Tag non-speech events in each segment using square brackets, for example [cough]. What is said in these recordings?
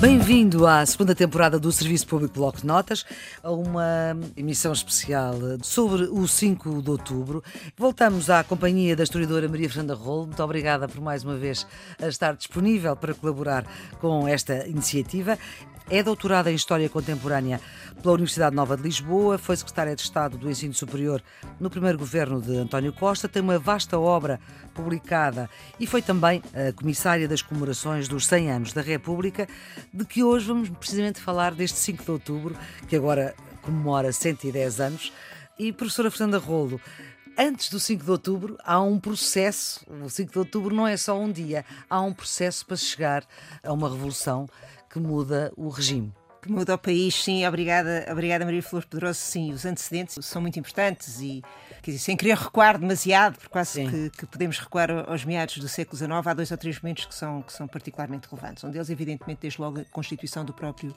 Bem-vindo à segunda temporada do Serviço Público Bloco de Notas, a uma emissão especial sobre o 5 de outubro. Voltamos à companhia da historiadora Maria Fernanda Rolo. Muito obrigada por mais uma vez estar disponível para colaborar com esta iniciativa. É doutorada em História Contemporânea pela Universidade Nova de Lisboa, foi secretária de Estado do Ensino Superior no primeiro governo de António Costa, tem uma vasta obra publicada e foi também a comissária das comemorações dos 100 anos da República, de que hoje vamos precisamente falar deste 5 de outubro, que agora comemora 110 anos. E professora Fernanda Rolo, antes do 5 de outubro há um processo, o 5 de outubro não é só um dia, há um processo para chegar a uma revolução que muda o regime. Que muda o país, sim, obrigada, obrigada Maria Flores Pedroso, sim, os antecedentes são muito importantes e, dizer, sem querer recuar demasiado, porque quase que, que, podemos recuar aos meados do século XIX, há dois ou três momentos que são, que são particularmente relevantes. Um deles, evidentemente, desde logo a constituição do próprio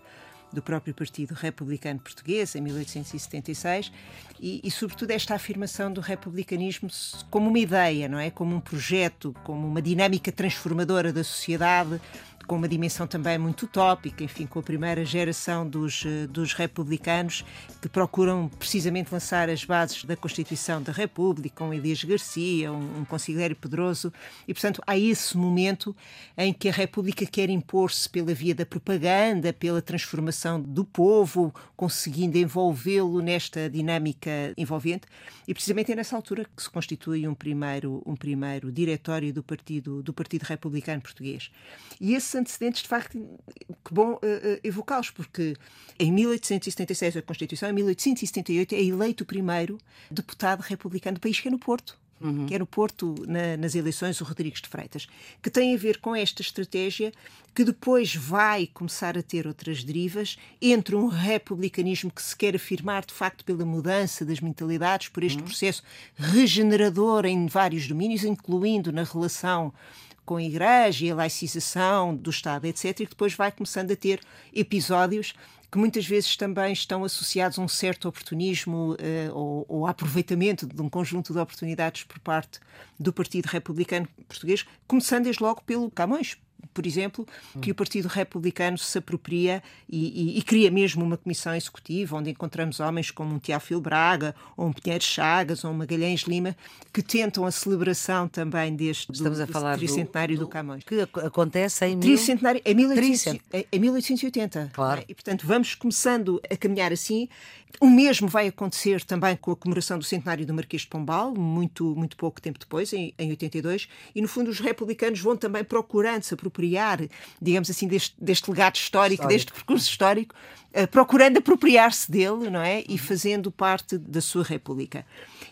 do próprio Partido Republicano Português, em 1876, e, e, sobretudo esta afirmação do republicanismo como uma ideia, não é? Como um projeto, como uma dinâmica transformadora da sociedade, com uma dimensão também muito utópica, enfim, com a primeira geração dos, eh, dos republicanos que procuram precisamente lançar as bases da Constituição da República, com Elias Garcia, um, um conselheiro Pedroso, e portanto há esse momento em que a República quer impor-se pela via da propaganda, pela transformação do povo, conseguindo envolvê-lo nesta dinâmica envolvente, e precisamente é nessa altura que se constitui um primeiro, um primeiro diretório do Partido, do Partido Republicano Português. E esse antecedentes, de facto, que bom uh, uh, evocá-los, porque em 1876 a Constituição, em 1878 é eleito o primeiro deputado republicano do país, que é no Porto. Uhum. que é no Porto, na, nas eleições, o Rodrigues de Freitas, que tem a ver com esta estratégia que depois vai começar a ter outras derivas entre um republicanismo que se quer afirmar, de facto, pela mudança das mentalidades, por este uhum. processo regenerador em vários domínios, incluindo na relação com a Igreja e a laicização do Estado, etc., e que depois vai começando a ter episódios que muitas vezes também estão associados a um certo oportunismo uh, ou, ou aproveitamento de um conjunto de oportunidades por parte do Partido Republicano Português, começando desde logo pelo Camões, por exemplo, que o Partido Republicano se apropria e, e, e, cria mesmo uma comissão executiva onde encontramos homens como um Teófilo Braga, ou um Pinheiro Chagas, ou um Magalhães Lima, que tentam a celebração também deste Estamos do, a falar tricentenário do, do, do, Camões. Que acontece em, tricentenário, em, 1800, em 1880. Claro. E, portanto, vamos começando a caminhar assim. O mesmo vai acontecer também com a comemoração do centenário do Marquês de Pombal, muito, muito pouco tempo depois, em, em 82, e no fundo os republicanos vão também procurando se apropriar, digamos assim, deste, deste legado histórico, histórico, deste percurso histórico, uh, procurando apropriar-se dele, não é? E fazendo parte da sua república.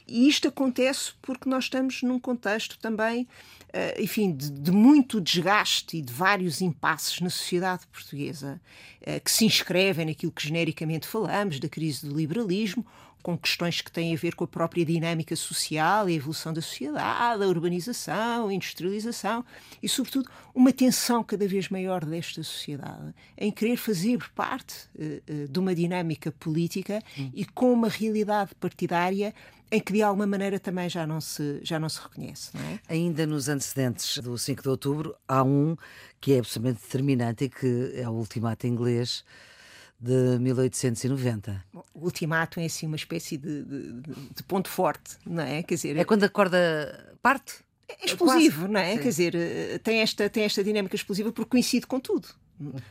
E isto acontece porque nós estamos num contexto também uh, enfim, de, de, muito desgaste e de vários impasses na sociedade portuguesa, uh, que se inscrevem naquilo que genericamente falamos, da crise do liberalismo, com questões que têm a ver com a própria dinâmica social e a evolução da sociedade, a urbanização, a industrialização e, sobretudo, uma tensão cada vez maior desta sociedade em querer fazer parte uh, uh, de uma dinâmica política hum. e com uma realidade partidária em que de alguma maneira também já não se, já não se reconhece. Não é? Ainda nos antecedentes do 5 de outubro, há um que é absolutamente determinante e que é o ultimato inglês de 1890. O ultimato é assim uma espécie de, de, de, ponto forte, não é? Quer dizer, é quando a corda parte? É explosivo, Quase. não é? Sim. Quer dizer, eh, tem esta, tem esta dinâmica explosiva porque coincide com tudo.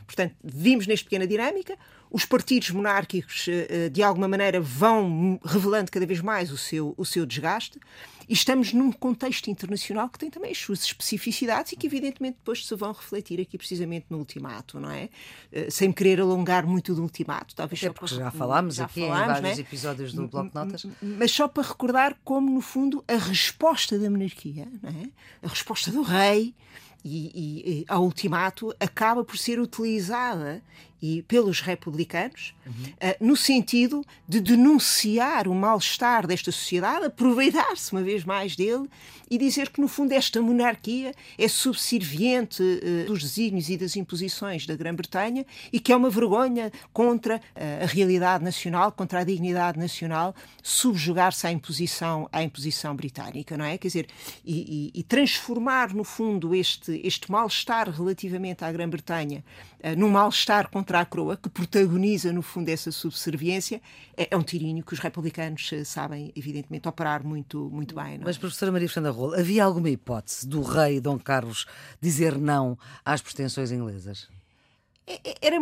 Portanto, vimos nesta pequena dinâmica, os partidos monárquicos, eh, eh, de alguma maneira, vão revelando cada vez mais o seu, o seu desgaste, e estamos num contexto internacional que tem também as suas especificidades e que, evidentemente, depois se vão refletir aqui precisamente no ultimato, não é? Eh, sem querer alongar muito do ultimato, talvez só porque já falámos já aqui falámos, em vários é? episódios do Bloco de Notas. Mas só para recordar como, no fundo, a resposta da monarquia, não é? a resposta do rei, e, e, e, ao ultimato acaba por ser utilizada e pelos republicanos, uhum. uh, no sentido de denunciar o mal-estar desta sociedade, aproveitar-se uma vez mais dele e dizer que, no fundo, esta monarquia é subserviente uh, dos desígnios e das imposições da Grã-Bretanha e que é uma vergonha contra uh, a realidade nacional, contra a dignidade nacional, subjugar-se à imposição, à imposição britânica, não é? Quer dizer, e, e, e transformar, no fundo, este, este mal-estar relativamente à Grã-Bretanha num mal-estar contra contra a coroa, que protagoniza, no fundo, essa subserviência, é, é um tirinho que os republicanos eh, sabem, evidentemente, operar muito, muito bem. Não? É? Mas, professora Maria Fernanda Rolo, havia alguma hipótese do rei Dom Carlos dizer não às pretensões inglesas? É, é, era,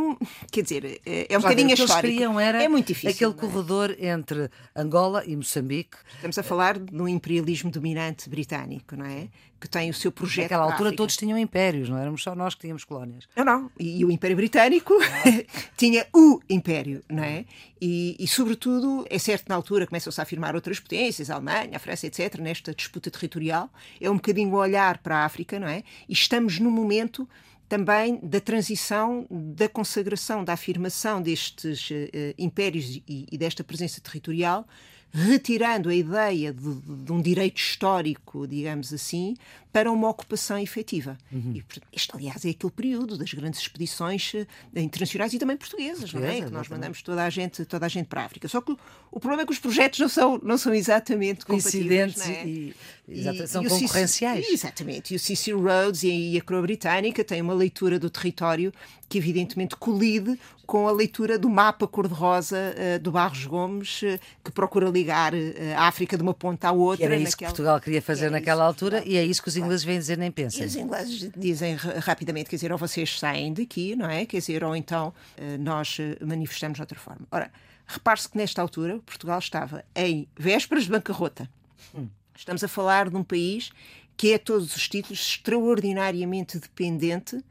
quer dizer, é, é um bocadinho histórico. Era é muito difícil. Aquele corredor entre Angola e Moçambique. Estamos a falar de um imperialismo dominante britânico, não é? Que tem o seu projeto. Naquela altura todos tinham impérios, não éramos só nós que tínhamos colónias. Não, não. E, o Império Britânico [laughs] tinha o império, não é? E, e, sobretudo, é certo na altura começam-se a afirmar outras potências, a Alemanha, a França, etc., nesta disputa territorial. É um bocadinho olhar para a África, não é? E estamos no momento também da transição, da consagração, da afirmação destes uh, impérios e, e, desta presença territorial retirando a ideia de, de, um direito histórico, digamos assim, para uma ocupação efetiva. Uhum. E, este, aliás, é aquele período das grandes expedições eh, internacionais e também portuguesas, não é? Que nós mandamos toda a gente, toda a gente para a África. Só que o, problema é que os projetos não são, não são exatamente coincidentes é? e, e, são e concorrenciais. exatamente. E o Cecil Rhodes e a Coroa Britânica têm uma leitura do território que evidentemente colide com a leitura do mapa cor-de-rosa uh, do Barros Gomes, uh, que procura ligar uh, a África de uma ponta à outra. Que era isso naquela... que Portugal queria fazer naquela altura e é isso que os ingleses vêm dizer nem pensam. E os ingleses dizem rapidamente, quer dizer, ou vocês saem daqui, não é? Quer dizer, ou então nós manifestamos de outra forma. Ora, repare-se que nesta altura Portugal estava em vésperas de bancarrota. Hum. Estamos a falar de um país que é a todos os títulos extraordinariamente dependente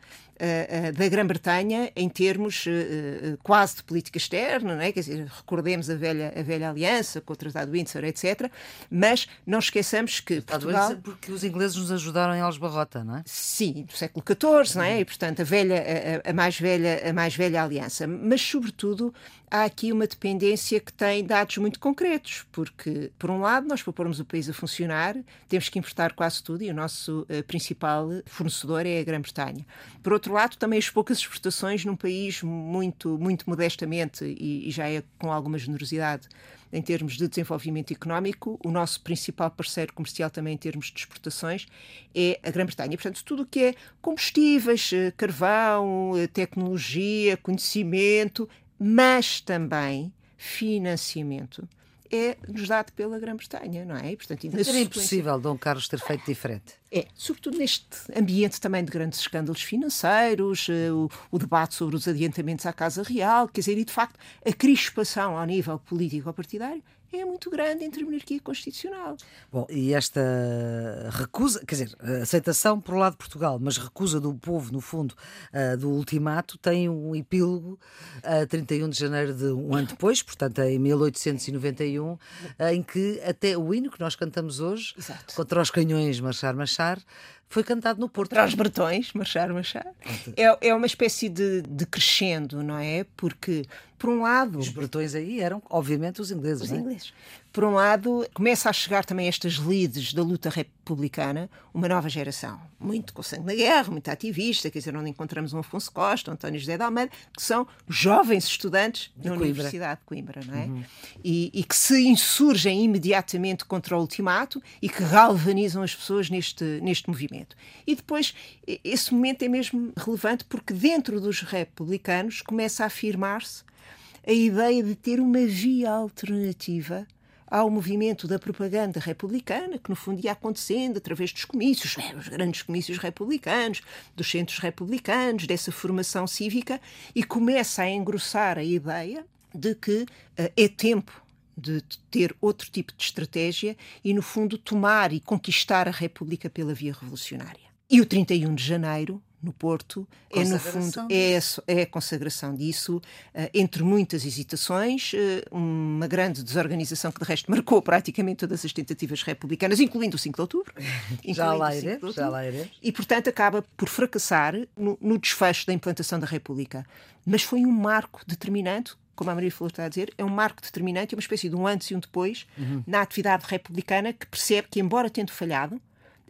da Grã-Bretanha em termos uh, quase de política externa, não é? Quer dizer, recordemos a velha, a velha aliança com o Tratado de Windsor, etc. Mas não esqueçamos que Portugal... Porque os ingleses nos ajudaram em Algebarrota, não é? Sim, do século XIV, não é? E, portanto, a, velha, a, a, mais velha, a mais velha aliança. Mas, sobretudo, há aqui uma dependência que tem dados muito concretos, porque, por um lado, nós para pormos o país a funcionar, temos que importar quase tudo e o nosso principal fornecedor é a Grã-Bretanha. Por outro outro lado, também as poucas exportações num país muito, muito modestamente e, e já é com alguma generosidade em termos de desenvolvimento económico, o nosso principal parceiro comercial também em termos de exportações é a Grã-Bretanha. Portanto, tudo o que é combustíveis, eh, carvão, eh, tecnologia, conhecimento, mas também financiamento é-nos dado pela Grã-Bretanha, não é? E, portanto, Era sequência... impossível Dom Carlos ter feito diferente. É, sobretudo neste ambiente também de grandes escândalos financeiros, uh, o, o, debate sobre os adiantamentos à Casa Real, quer dizer, e de facto a crispação ao nível político-partidário é muito grande entre a monarquia constitucional. Bom, e esta recusa, quer dizer, aceitação por lado de Portugal, mas recusa do povo, no fundo, uh, do ultimato, tem um epílogo a uh, 31 de janeiro de um ano depois, portanto, em 1891, uh, em que até o hino que nós cantamos hoje, Exato. contra os canhões Marchar, Marchar, foi cantado no Porto. Os bretões, marchar, marchar. É, é uma espécie de, de crescendo, não é? Porque, por um lado. Os bretões aí eram, obviamente, os ingleses. Os é? ingleses por um lado, começa a chegar também estas leads da luta republicana, uma nova geração, muito com sangue na guerra, muito ativista, quer dizer, onde encontramos um Afonso Costa, um António José de Almeida, que são jovens estudantes Coimbra. Universidade de Coimbra, não é? Uhum. E, e, que se insurgem imediatamente contra o ultimato e que galvanizam as pessoas neste, neste movimento. E depois, esse momento é mesmo relevante porque dentro dos republicanos começa a afirmar-se a ideia de ter uma via alternativa ao movimento da propaganda republicana, que no fundo ia acontecendo através dos comícios, né, os grandes comícios republicanos, dos centros republicanos, dessa formação cívica, e começa a engrossar a ideia de que uh, é tempo de ter outro tipo de estratégia e, no fundo, tomar e conquistar a República pela via revolucionária. E o 31 de janeiro no Porto, é no fundo é, é a consagração disso, eh, entre muitas hesitações, eh, uma grande desorganização que de resto marcou praticamente todas as tentativas republicanas, incluindo o 5 de outubro. [laughs] já lá iremos, já lá iremos. E portanto acaba por fracassar no, no desfecho da implantação da República. Mas foi um marco determinante como a Maria Flor está a dizer, é um marco determinante, é uma espécie de um antes e um depois uhum. na atividade republicana que percebe que, embora tendo falhado,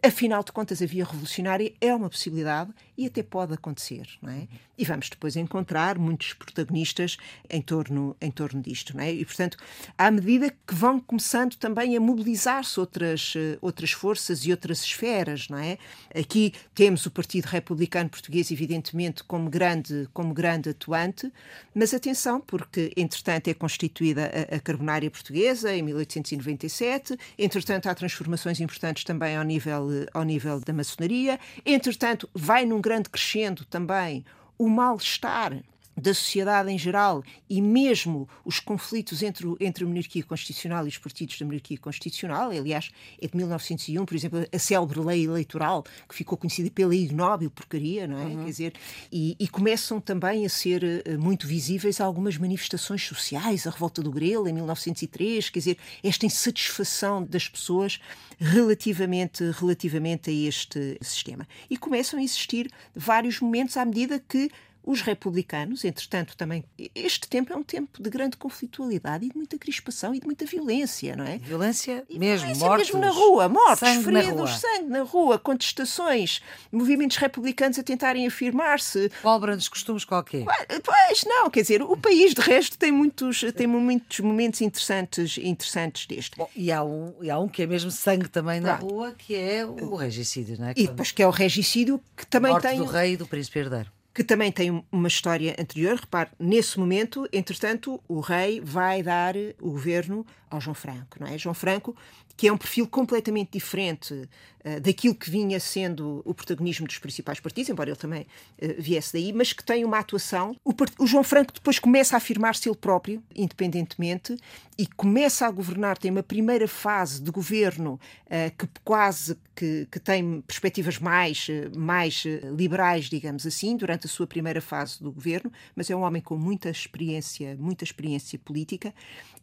afinal de contas, a via revolucionária é uma possibilidade e até pode acontecer, não é? E vamos depois encontrar muitos protagonistas em torno, em torno disto, não é? E, portanto, à medida que vão começando também a mobilizar-se outras, eh, outras forças e outras esferas, não é? Aqui temos o Partido Republicano Português, evidentemente, como grande, como grande atuante, mas atenção, porque, entretanto, é constituída a, a Carbonária Portuguesa, em 1897, entretanto, há transformações importantes também ao nível, ao nível da maçonaria, entretanto, vai num grande crescendo também o mal-estar da sociedade em geral e mesmo os conflitos entre, entre a monarquia constitucional e os partidos da monarquia constitucional, aliás, é de 1901, por exemplo, a célebre lei eleitoral, que ficou conhecida pela ignóbil porcaria, não é? Uhum. Quer dizer, e, e, começam também a ser uh, muito visíveis algumas manifestações sociais, a revolta do Grelo em 1903, quer dizer, esta insatisfação das pessoas relativamente, relativamente a este sistema. E começam a existir vários momentos à medida que os republicanos, entretanto, também. Este tempo é um tempo de grande conflitualidade e de muita crispação e de muita violência, não é? Violência mesmo, violência mortos, mesmo na rua, mortos, sangue feridos, na rua. sangue na rua, contestações, movimentos republicanos a tentarem afirmar-se. Pólvora dos costumes qualquer. Pois, não, quer dizer, o país de resto tem muitos, tem muitos momentos interessantes, interessantes deste. Bom, e, há um, e há um que é mesmo sangue também na rua, que é o regicídio, não é? E depois que é o regicídio que também Morte tem. do rei e do príncipe herdeiro que também tem uma história anterior. Repare, nesse momento, entretanto, o rei vai dar o governo ao João Franco, não é? João Franco, que é um perfil completamente diferente uh, daquilo que vinha sendo o protagonismo dos principais partidos, embora ele também uh, viesse daí, mas que tem uma atuação. O, o João Franco depois começa a afirmar-se ele próprio, independentemente, e começa a governar, tem uma primeira fase de governo uh, que quase que, que, tem perspectivas mais, mais liberais, digamos assim, durante a sua primeira fase do governo, mas é um homem com muita experiência, muita experiência política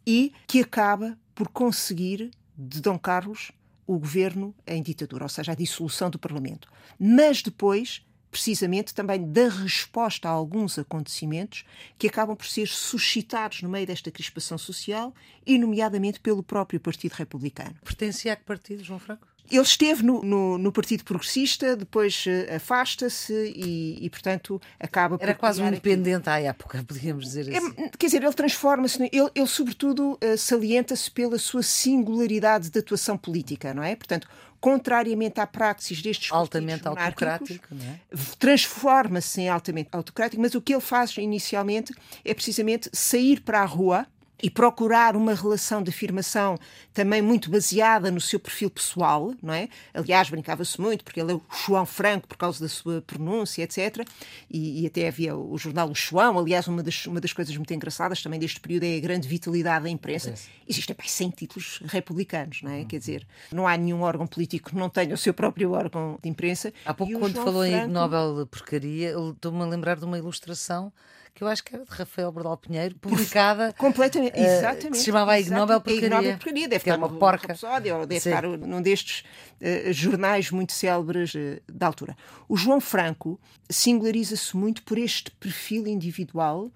e que acaba por conseguir de Dom Carlos o governo em ditadura, ou seja, a dissolução do Parlamento. Mas depois, precisamente, também da resposta a alguns acontecimentos que acabam por ser suscitados no meio desta crispação social e, nomeadamente, pelo próprio Partido Republicano. Pertencia a que partido, João Franco? Ele esteve no, no, no Partido Progressista, depois uh, afasta-se e, e, portanto, acaba Era quase um independente aqui. à época, [laughs] podíamos dizer assim. É, quer dizer, ele transforma-se, ele, ele, sobretudo, uh, salienta-se pela sua singularidade de atuação política, não é? Portanto, contrariamente à praxis destes altamente autocrático, é? transforma-se em altamente autocrático, mas o que ele faz inicialmente é precisamente sair para a rua e procurar uma relação de afirmação também muito baseada no seu perfil pessoal, não é? Aliás, brincava-se muito, porque ele é o João Franco por causa da sua pronúncia, etc. E, e até havia o jornal O João. Aliás, uma das, uma das coisas muito engraçadas também deste período é a grande vitalidade da imprensa. Existem bem, 100 títulos republicanos, não é? Uhum. Quer dizer, não há nenhum órgão político que não tenha o seu próprio órgão de imprensa. Há pouco, quando João falou Franco... em Nobel Porcaria, estou-me a lembrar de uma ilustração que eu acho que era de Rafael Bordal Pinheiro, publicada. [laughs] Completamente, uh, exatamente. Se chamava a Ignóbel Porcaria. Ignóbel Porcaria, deve estar uma porca. Episódio, ou deve Sim. estar num destes uh, jornais muito célebres uh, da altura. O João Franco singulariza-se muito por este perfil individual,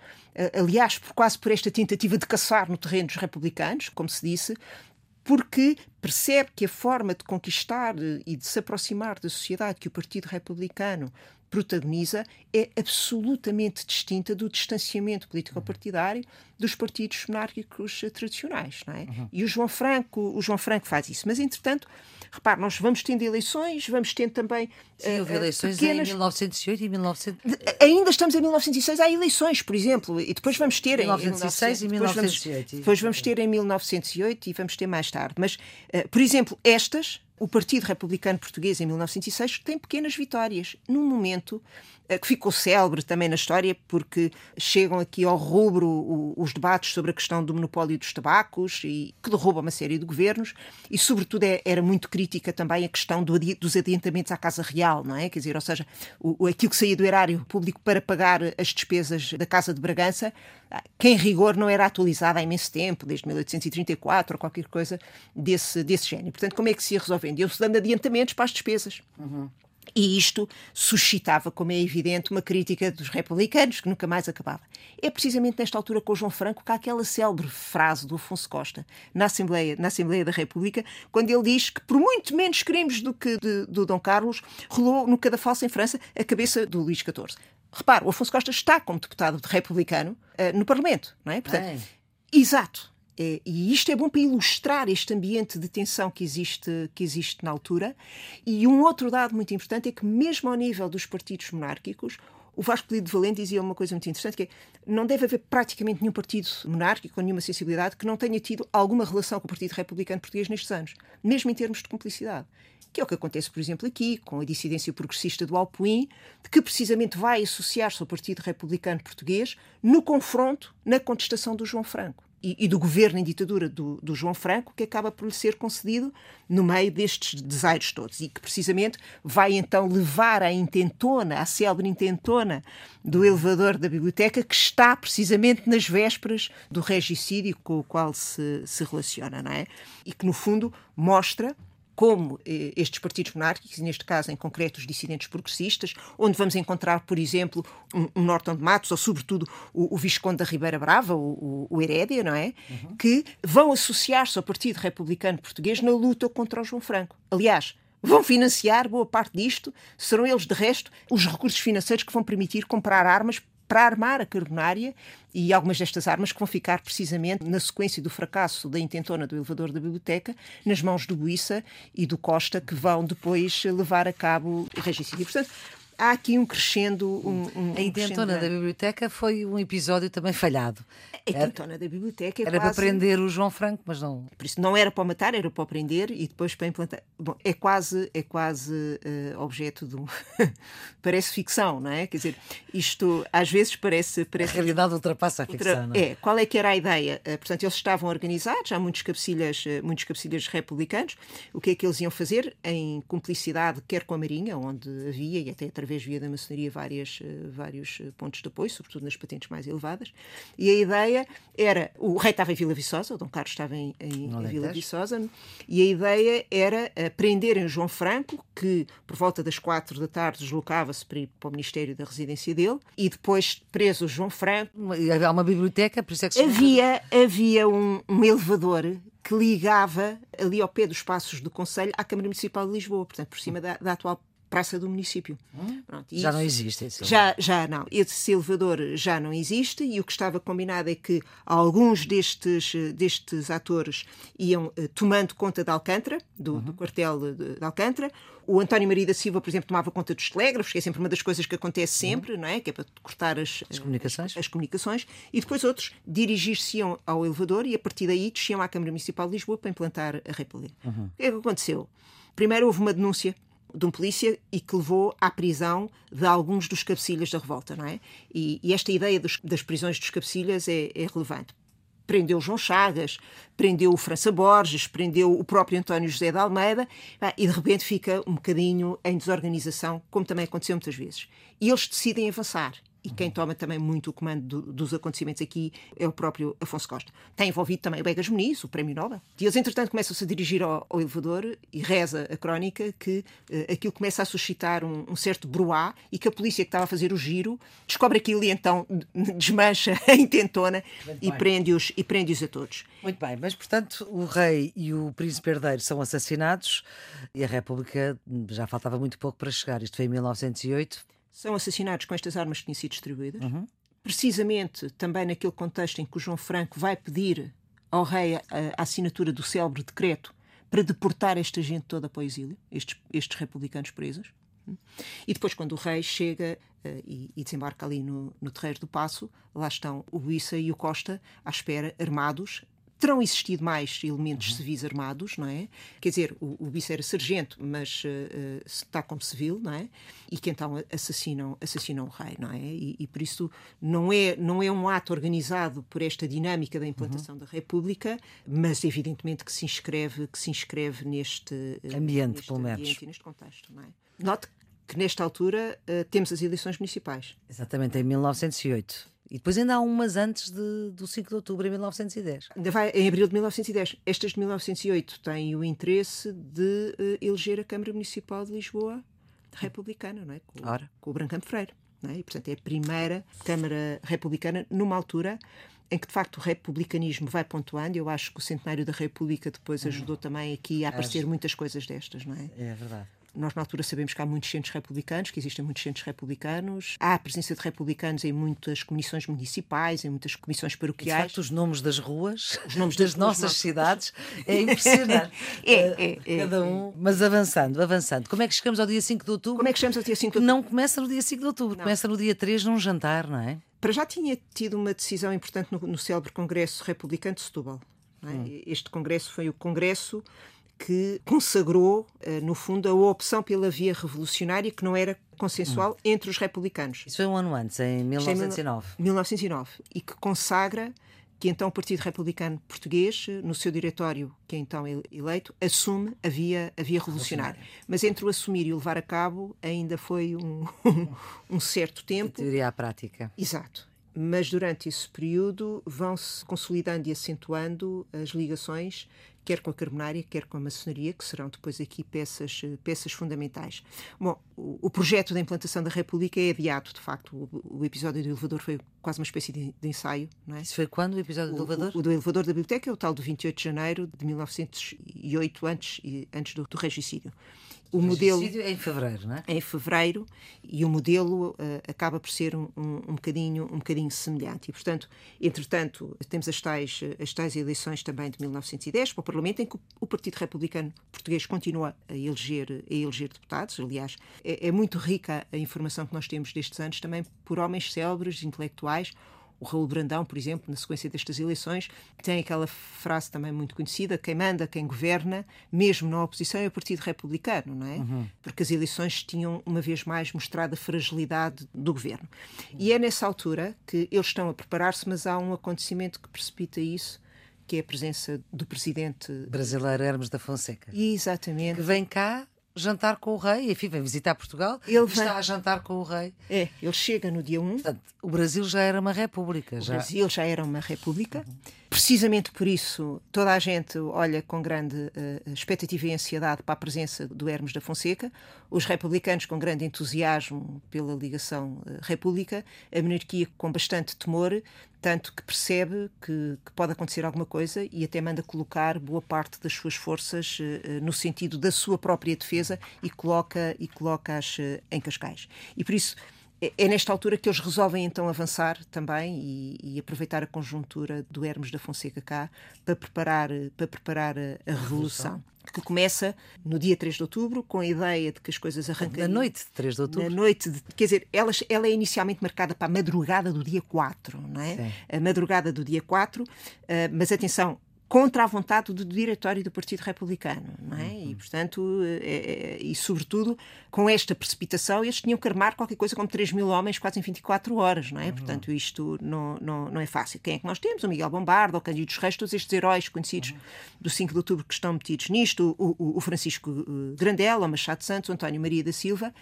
aliás, por quase por esta tentativa de caçar no terreno dos republicanos, como se disse, porque percebe que a forma de conquistar e de se aproximar da sociedade que o Partido Republicano protagoniza é absolutamente distinta do distanciamento político-partidário dos partidos monárquicos tradicionais, não é? Uhum. E o João Franco, o João Franco faz isso. Mas entretanto, repare, nós vamos tendo eleições, vamos tendo também Sim, houve uh, eleições pequenas... em 1908 e 1900. Ainda estamos em 1906, há eleições, por exemplo, e depois vamos ter 1906 em 1906 e 1908. Depois vamos, depois vamos ter em 1908 e vamos ter mais tarde. Mas, por exemplo, estas o Partido Republicano Português, em 1906, tem pequenas vitórias, num momento que ficou célebre também na história, porque chegam aqui ao rubro os debates sobre a questão do monopólio dos tabacos e que derruba uma série de governos, e sobretudo é, era muito crítica também a questão do, dos adiantamentos à Casa Real, não é? Quer dizer, ou seja, o, aquilo que saía do erário público para pagar as despesas da Casa de Bragança, que em rigor não era atualizada há imenso tempo, desde 1834 ou qualquer coisa desse, desse género. Portanto, como é que se ia resolvendo? Iam-se dando adiantamentos para as despesas. Uhum. E isto suscitava, como é evidente, uma crítica dos republicanos que nunca mais acabava. É precisamente nesta altura com o João Franco que há aquela célebre frase do Afonso Costa na Assembleia, na Assembleia da República, quando ele diz que, por muito menos crimes do que de, do Dom Carlos, rolou no Cadafalso em França a cabeça do Luís XIV. Repare, o Afonso Costa está como deputado de republicano uh, no Parlamento, não é? Portanto, é. Exato. É, e isto é bom para ilustrar este ambiente de tensão que existe, que existe na altura. E um outro dado muito importante é que, mesmo ao nível dos partidos monárquicos, o Vasco Polido de Valente dizia uma coisa muito interessante, que é não deve haver praticamente nenhum partido monárquico ou nenhuma sensibilidade que não tenha tido alguma relação com o Partido Republicano Português nestes anos, mesmo em termos de cumplicidade. Que é o que acontece, por exemplo, aqui, com a dissidência progressista do Alpuim, que precisamente vai associar-se ao Partido Republicano Português no confronto, na contestação do João Franco e, do governo em ditadura do, do, João Franco, que acaba por lhe ser concedido no meio destes desaires todos e que precisamente vai então levar a intentona, a célebre intentona do elevador da biblioteca, que está precisamente nas vésperas do regicídio com o qual se, se relaciona, não é? E que no fundo mostra como eh, estes partidos monárquicos, e neste caso em concreto os dissidentes progressistas, onde vamos encontrar, por exemplo, um, um Norton de Matos, ou sobretudo o, o Visconde da Ribeira Brava, o, o, Herédia, não é? Uhum. Que vão associar-se ao Partido Republicano Português na luta contra o João Franco. Aliás, vão financiar boa parte disto, serão eles, de resto, os recursos financeiros que vão permitir comprar armas para armar a carbonária e algumas destas armas que vão ficar precisamente na sequência do fracasso da intentona do elevador da biblioteca nas mãos do Buissa e do Costa que vão depois levar a cabo o regicídio. Portanto, há aqui um crescendo. Um, um, a intentona da biblioteca foi um episódio também falhado. A intentona da biblioteca é Era quase... para prender o João Franco, mas não. Por isso não era para matar, era para prender e depois para implantar. Bom, é quase, é quase uh, objeto de um. [laughs] parece ficção, não é? Quer dizer, isto às vezes parece. parece... A realidade ultrapassa a ficção, não é? É. Qual é que era a ideia? Uh, portanto, eles estavam organizados, há muitos cabecilhas, uh, muitos cabecilhas republicanos. O que é que eles iam fazer? Em cumplicidade, quer com a Marinha, onde havia, e até através via da maçonaria várias, eh, vários eh, pontos de apoio, sobretudo nas patentes mais elevadas, e a ideia era, o rei estava em Vila Viçosa, o Dom Carlos estava em, em, em Vila Viçosa, e a ideia era prenderem João Franco, que por volta das quatro da tarde deslocava-se para para o Ministério da Residência dele, e depois preso João Franco... Havia uma biblioteca, por isso é que se Havia, havia um, um elevador que ligava ali ao pé dos passos do Conselho à Câmara Municipal de Lisboa, portanto, por cima da, da atual praça do município. Hum? Pronto, já isso, não existe esse já Já não. Esse elevador já não existe e o que estava combinado é que alguns destes, destes atores iam uh, tomando conta de Alcântara, do, uhum. do quartel de, de, Alcântara. O António Maria da Silva, por exemplo, tomava conta dos telégrafos, que é sempre uma das coisas que acontece uhum. sempre, uhum. não é? Que é para cortar as, as comunicações. As, as comunicações. E depois outros dirigir-se-iam ao elevador e a partir daí desciam à Câmara Municipal de Lisboa para implantar a República. Uhum. O que é que aconteceu? Primeiro houve uma denúncia de um polícia e que levou à prisão de alguns dos cabecilhas da revolta, não é? E, e esta ideia dos, das prisões dos cabecilhas é, é relevante prendeu João Chagas, prendeu o França Borges, prendeu o próprio António José de Almeida e de repente fica um bocadinho em desorganização, como também aconteceu muitas vezes. E eles decidem avançar e quem toma também muito o comando do, dos acontecimentos aqui é o próprio Afonso Costa. Tem envolvido também o Begas Muniz, o Prémio Nobel. E eles, entretanto, começam-se a dirigir ao, ao, elevador e reza a crónica que uh, aquilo começa a suscitar um, um certo bruá e que a polícia que estava a fazer o giro descobre aquilo e então [laughs] desmancha a intentona e prende-os e prende-os a todos. Muito bem, mas portanto o rei e o príncipe herdeiro são assassinados e a República já faltava muito pouco para chegar. Isto foi em 1908 são assassinados com estas armas que tinham sido distribuídas. Uhum. Precisamente também naquele contexto em que o João Franco vai pedir ao rei a, a assinatura do célebre decreto para deportar esta gente toda para o exílio, estes, estes republicanos presos. E depois, quando o rei chega uh, e, e, desembarca ali no, no Terreiro do Passo, lá estão o Buissa e o Costa à espera, armados, terão existido mais elementos uhum. civis armados, não é? Quer dizer, o, o vice era sargento, mas uh, está como civil, não é? E que então assassinam, assassinam o rei, não é? E, e, por isso não é, não é um ato organizado por esta dinâmica da implantação uhum. da República, mas evidentemente que se inscreve, que se inscreve neste ambiente, neste pelo menos. neste contexto, não é? Note que nesta altura uh, temos as eleições municipais. Exatamente, em 1908. E depois ainda há umas antes de, do 5 de outubro, em 1910. Ainda vai em abril de 1910. Estas de 1908 têm o interesse de uh, eleger a Câmara Municipal de Lisboa republicana, não é? Com, Ora. com o Brancampo Freire. Não é? E, portanto, é a primeira Câmara Republicana numa altura em que de facto o republicanismo vai pontuando. Eu acho que o centenário da República depois hum. ajudou também aqui a aparecer muitas coisas destas, não é? É verdade. Nós, na altura, sabemos que há muitos centros republicanos, que existem muitos centros republicanos. Há a presença de republicanos em muitas comissões municipais, em muitas comissões paroquiais. De facto, os nomes das ruas, os nomes [laughs] das, das nossas cidades, [laughs] é impressionante. é, é, é, Cada um. Mas avançando, avançando. Como é que chegamos ao dia 5 de outubro? Como é que chegamos ao dia 5 de outubro? Não começa no dia 5 de outubro, não. começa no dia 3 num jantar, não é? Para já tinha tido uma decisão importante no, no célebre Congresso Republicano de Setúbal. É? Hum. Este congresso foi o congresso que consagrou, eh, no fundo, a opção pela via revolucionária que não era consensual hum. entre os republicanos. Isso foi um ano antes, em 1909. Em 1909. E que consagra que então o Partido Republicano Português, no seu diretório, que é então eleito, assume a via, a via revolucionária. Mas entre o assumir e o levar a cabo ainda foi um, [laughs] um certo tempo. A teoria à prática. Exato mas durante esse período vão-se consolidando e acentuando as ligações quer com a carbonária, quer com a maçonaria, que serão depois aqui peças, peças fundamentais. Bom, o, o projeto da implantação da República é adiado, de facto. O, o episódio do elevador foi quase uma espécie de, de ensaio. Não é? Isso foi quando o episódio do elevador? O, o, do elevador da biblioteca é o tal do 28 de janeiro de 1908, antes, antes do, do regicídio o modelo é em fevereiro, não é? Em fevereiro e o modelo uh, acaba por ser um, um, um, bocadinho um bocadinho semelhante e portanto, entretanto, temos as tais as tais eleições também de 1910 para o Parlamento em que o Partido Republicano Português continua a eleger a eleger deputados. Aliás, é, é muito rica a informação que nós temos destes anos também por homens célebres, intelectuais o Raul Brandão, por exemplo, na sequência destas eleições, tem aquela frase também muito conhecida: quem manda, quem governa, mesmo na oposição, é o Partido Republicano, não é? Uhum. Porque as eleições tinham, uma vez mais, mostrado a fragilidade do governo. E é nessa altura que eles estão a preparar-se, mas há um acontecimento que precipita isso que é a presença do presidente brasileiro Hermes da Fonseca. Exatamente. Que vem cá jantar com o rei, enfim, vem visitar Portugal ele está a jantar com o rei. É, ele chega no dia 1. Portanto, o Brasil já era uma república. O já... Brasil já era uma república. Uhum. Precisamente por isso, toda a gente olha com grande uh, expectativa e ansiedade para a presença do Hermes da Fonseca, os republicanos com grande entusiasmo pela ligação uh, república, a monarquia com bastante temor, tanto que percebe que, que, pode acontecer alguma coisa e até manda colocar boa parte das suas forças uh, no sentido da sua própria defesa e coloca e coloca-as em Cascais. E por isso é, é nesta altura que eles resolvem então avançar também e, e, aproveitar a conjuntura do Hermes da Fonseca cá para preparar, para preparar a, a revolução. Que começa no dia 3 de outubro, com a ideia de que as coisas arrancariam. Na noite de 3 de outubro. Na noite, de, quer dizer, ela, ela é inicialmente marcada para a madrugada do dia 4, não é? Sim. A madrugada do dia 4, uh, mas atenção, contra a vontade do diretório do Partido Republicano, não é? E, portanto, é, é, e sobretudo com esta precipitação, eles tinham que armar qualquer coisa como 3 mil homens quase em 24 horas, não é? Uhum. Portanto, isto não, não, não é fácil. Quem é que nós temos? O Miguel Bombardo, o Cândido dos Reis, todos estes heróis conhecidos uhum. do 5 de outubro que estão metidos nisto, o, o, o Francisco eh, Grandela, o Machado Santos, o António Maria da Silva.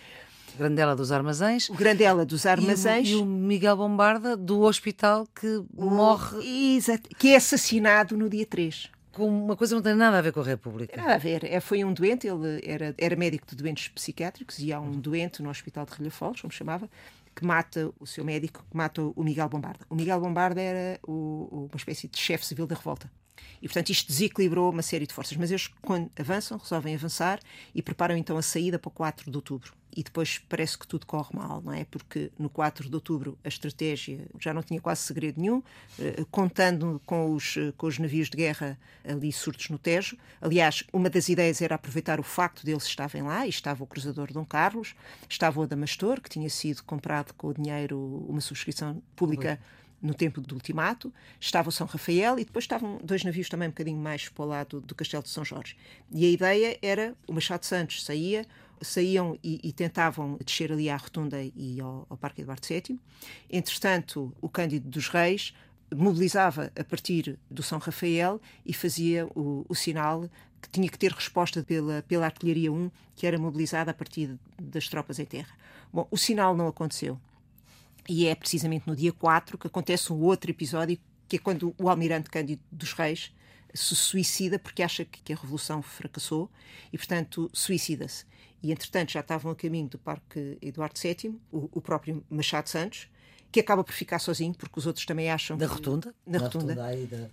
Grandela dos Armazéns. O Grandela dos Armazéns. E o, e o Miguel Bombarda do hospital que o, morre. Exato, que é assassinado no dia 3 com uma coisa que não tem nada a ver com a República. Nada a ver. É, foi um doente, ele era, era médico de doentes psiquiátricos e há um doente no Hospital de Relhafoles, como chamava, que mata o seu médico, que mata o Miguel Bombarda. O Miguel Bombarda era o, uma espécie de chefe civil da revolta. E, portanto, isto desequilibrou uma série de forças. Mas eles, quando avançam, resolvem avançar e preparam então a saída para o 4 de outubro e depois parece que tudo corre mal, não é? Porque no 4 de outubro a estratégia já não tinha quase segredo nenhum, eh, contando com os, com os navios de guerra ali surtos no Tejo. Aliás, uma das ideias era aproveitar o facto deles estarem lá, e estava o cruzador Dom Carlos, estava o Adamastor, que tinha sido comprado com o dinheiro, uma subscrição pública no tempo do ultimato, estava o São Rafael e depois estavam dois navios também um bocadinho mais para o lado do Castelo de São Jorge. E a ideia era o Machado Santos saía, saíam e, e, tentavam descer ali à Rotunda e ao, ao Parque Eduardo VII. Entretanto, o Cândido dos Reis mobilizava a partir do São Rafael e fazia o, o sinal que tinha que ter resposta pela, pela Artilharia 1, que era mobilizada a partir das tropas em terra. Bom, o sinal não aconteceu. E é precisamente no dia 4 que acontece um outro episódio, que é quando o almirante Cândido dos Reis se suicida porque acha que a revolução fracassou e, portanto, suicida-se. E, entretanto, já estavam a caminho do Parque Eduardo VII, o, o próprio Machado Santos, que acaba por ficar sozinho, porque os outros também acham. Da que, rotunda? Na, rotunda. rotunda aí da...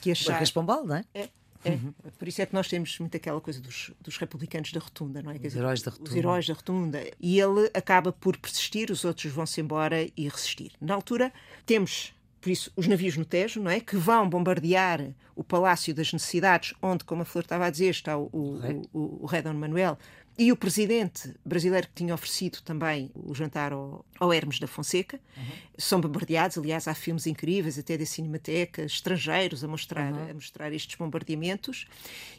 Que achar... Marquês Pombal, não é? É. É. Uhum. Por isso é que nós temos muito aquela coisa dos, dos republicanos da rotunda, não é? Os heróis da rotunda. Os heróis da rotunda. E ele acaba por persistir, os outros vão-se embora e resistir. Na altura, temos por isso, os navios no Tejo, não é? Que vão bombardear o Palácio das Necessidades, onde, como a Flor estava a dizer, está o, o, o, o rei Dom Manuel e o presidente brasileiro que tinha oferecido também o jantar ao, ao Hermes da Fonseca. Uhum. São bombardeados, aliás, há filmes incríveis, até da Cinemateca, estrangeiros a mostrar, uhum. a mostrar estes bombardeamentos.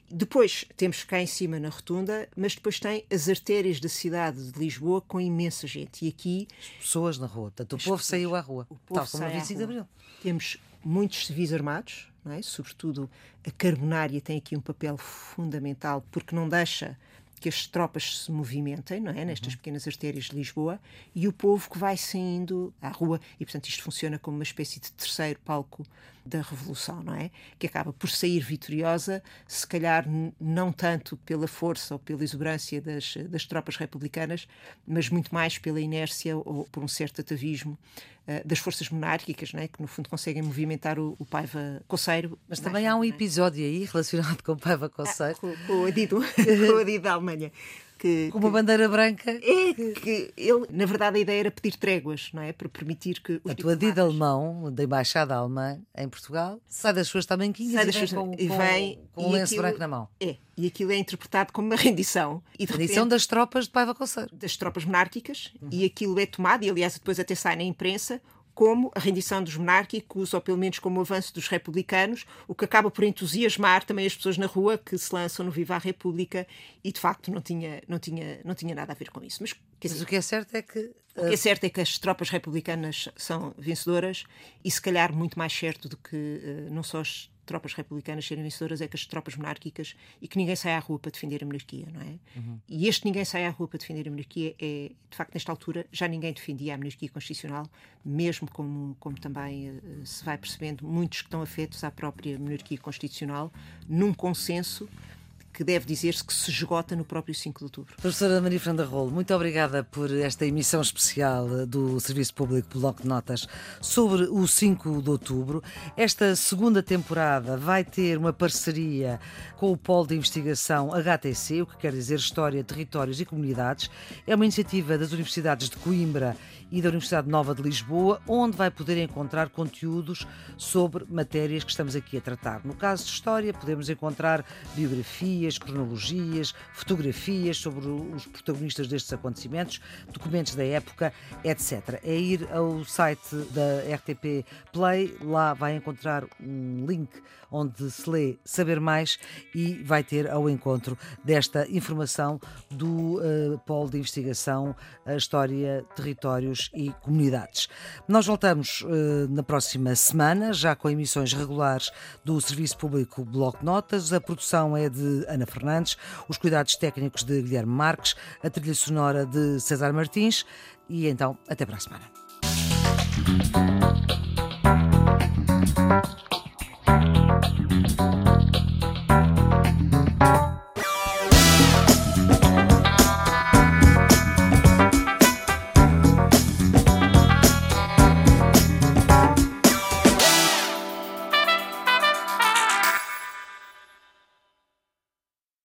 Depois temos cá em cima na rotunda, mas depois tem as artérias da cidade de Lisboa com imensa gente. E aqui. As pessoas na rua. Portanto, o povo pessoas, saiu à rua. O povo tal como no 25 de Abril. Temos muitos civis armados, é? sobretudo a carbonária tem aqui um papel fundamental porque não deixa que as tropas se movimentem, não é? Nestas uhum. pequenas artérias de Lisboa e o povo que vai saindo à rua e, portanto, isto funciona como uma espécie de terceiro palco da Revolução, não é? Que acaba por sair vitoriosa, se calhar não tanto pela força ou pela exuberância das, das tropas republicanas, mas muito mais pela inércia ou por um certo atavismo uh, das forças monárquicas, não é? Que no fundo conseguem movimentar o, o Paiva Coceiro. Mas também há um é? episódio aí relacionado com o Paiva Coceiro. Ah, com, com o Adido, [laughs] com o Adido da Alemanha que, com uma bandeira branca. É que ele, na verdade, a ideia era pedir tréguas, não é? Para permitir que. a tua dita alemão, da embaixada alemã em Portugal, sai das suas tamanquinhas sai das e vem suas, com, e vem, com, com um lenço aquilo, branco na mão. É, e aquilo é interpretado como uma [laughs] rendição. E rendição repente, das tropas de Paiva Conceiro. Das tropas monárquicas, uhum. e aquilo é tomado, e aliás depois até sai na imprensa, como a rendição dos monárquicos, ou pelo menos como o avanço dos republicanos, o que acaba por entusiasmar também as pessoas na rua que se lançam no Viva a República e de facto não tinha, não tinha, não tinha nada a ver com isso. Mas, Mas dizer, o que é certo é que. O que é certo é que as tropas republicanas são vencedoras e se calhar muito mais certo do que uh, não só as tropas republicanas serem vencedoras é que as tropas monárquicas e que ninguém sai à rua para defender a monarquia, não é? Uhum. E este ninguém sai à rua para defender a monarquia é, de facto, nesta altura, já ninguém defendia a monarquia constitucional, mesmo como, como também uh, se vai percebendo, muitos que estão afetos à própria monarquia constitucional, num consenso que deve dizer-se que se esgota no próprio 5 de outubro. Professora Maria Fernanda Rolo, muito obrigada por esta emissão especial do Serviço Público Bloco de Notas sobre o 5 de outubro. Esta segunda temporada vai ter uma parceria com o Polo de Investigação HTC, o que quer dizer História, Territórios e Comunidades. É uma iniciativa das Universidades de Coimbra e da Universidade Nova de Lisboa, onde vai poder encontrar conteúdos sobre matérias que estamos aqui a tratar. No caso de História, podemos encontrar biografias, cronologias, fotografias sobre os protagonistas destes acontecimentos, documentos da época, etc. É ir ao site da RTP Play, lá vai encontrar um link onde se lê Saber Mais e vai ter ao encontro desta informação do uh, Polo de Investigação, a História, Territórios e comunidades. Nós voltamos uh, na próxima semana, já com emissões regulares do Serviço Público Bloco Notas. A produção é de Ana Fernandes, os cuidados técnicos de Guilherme Marques, a trilha sonora de César Martins. E então, até para a semana.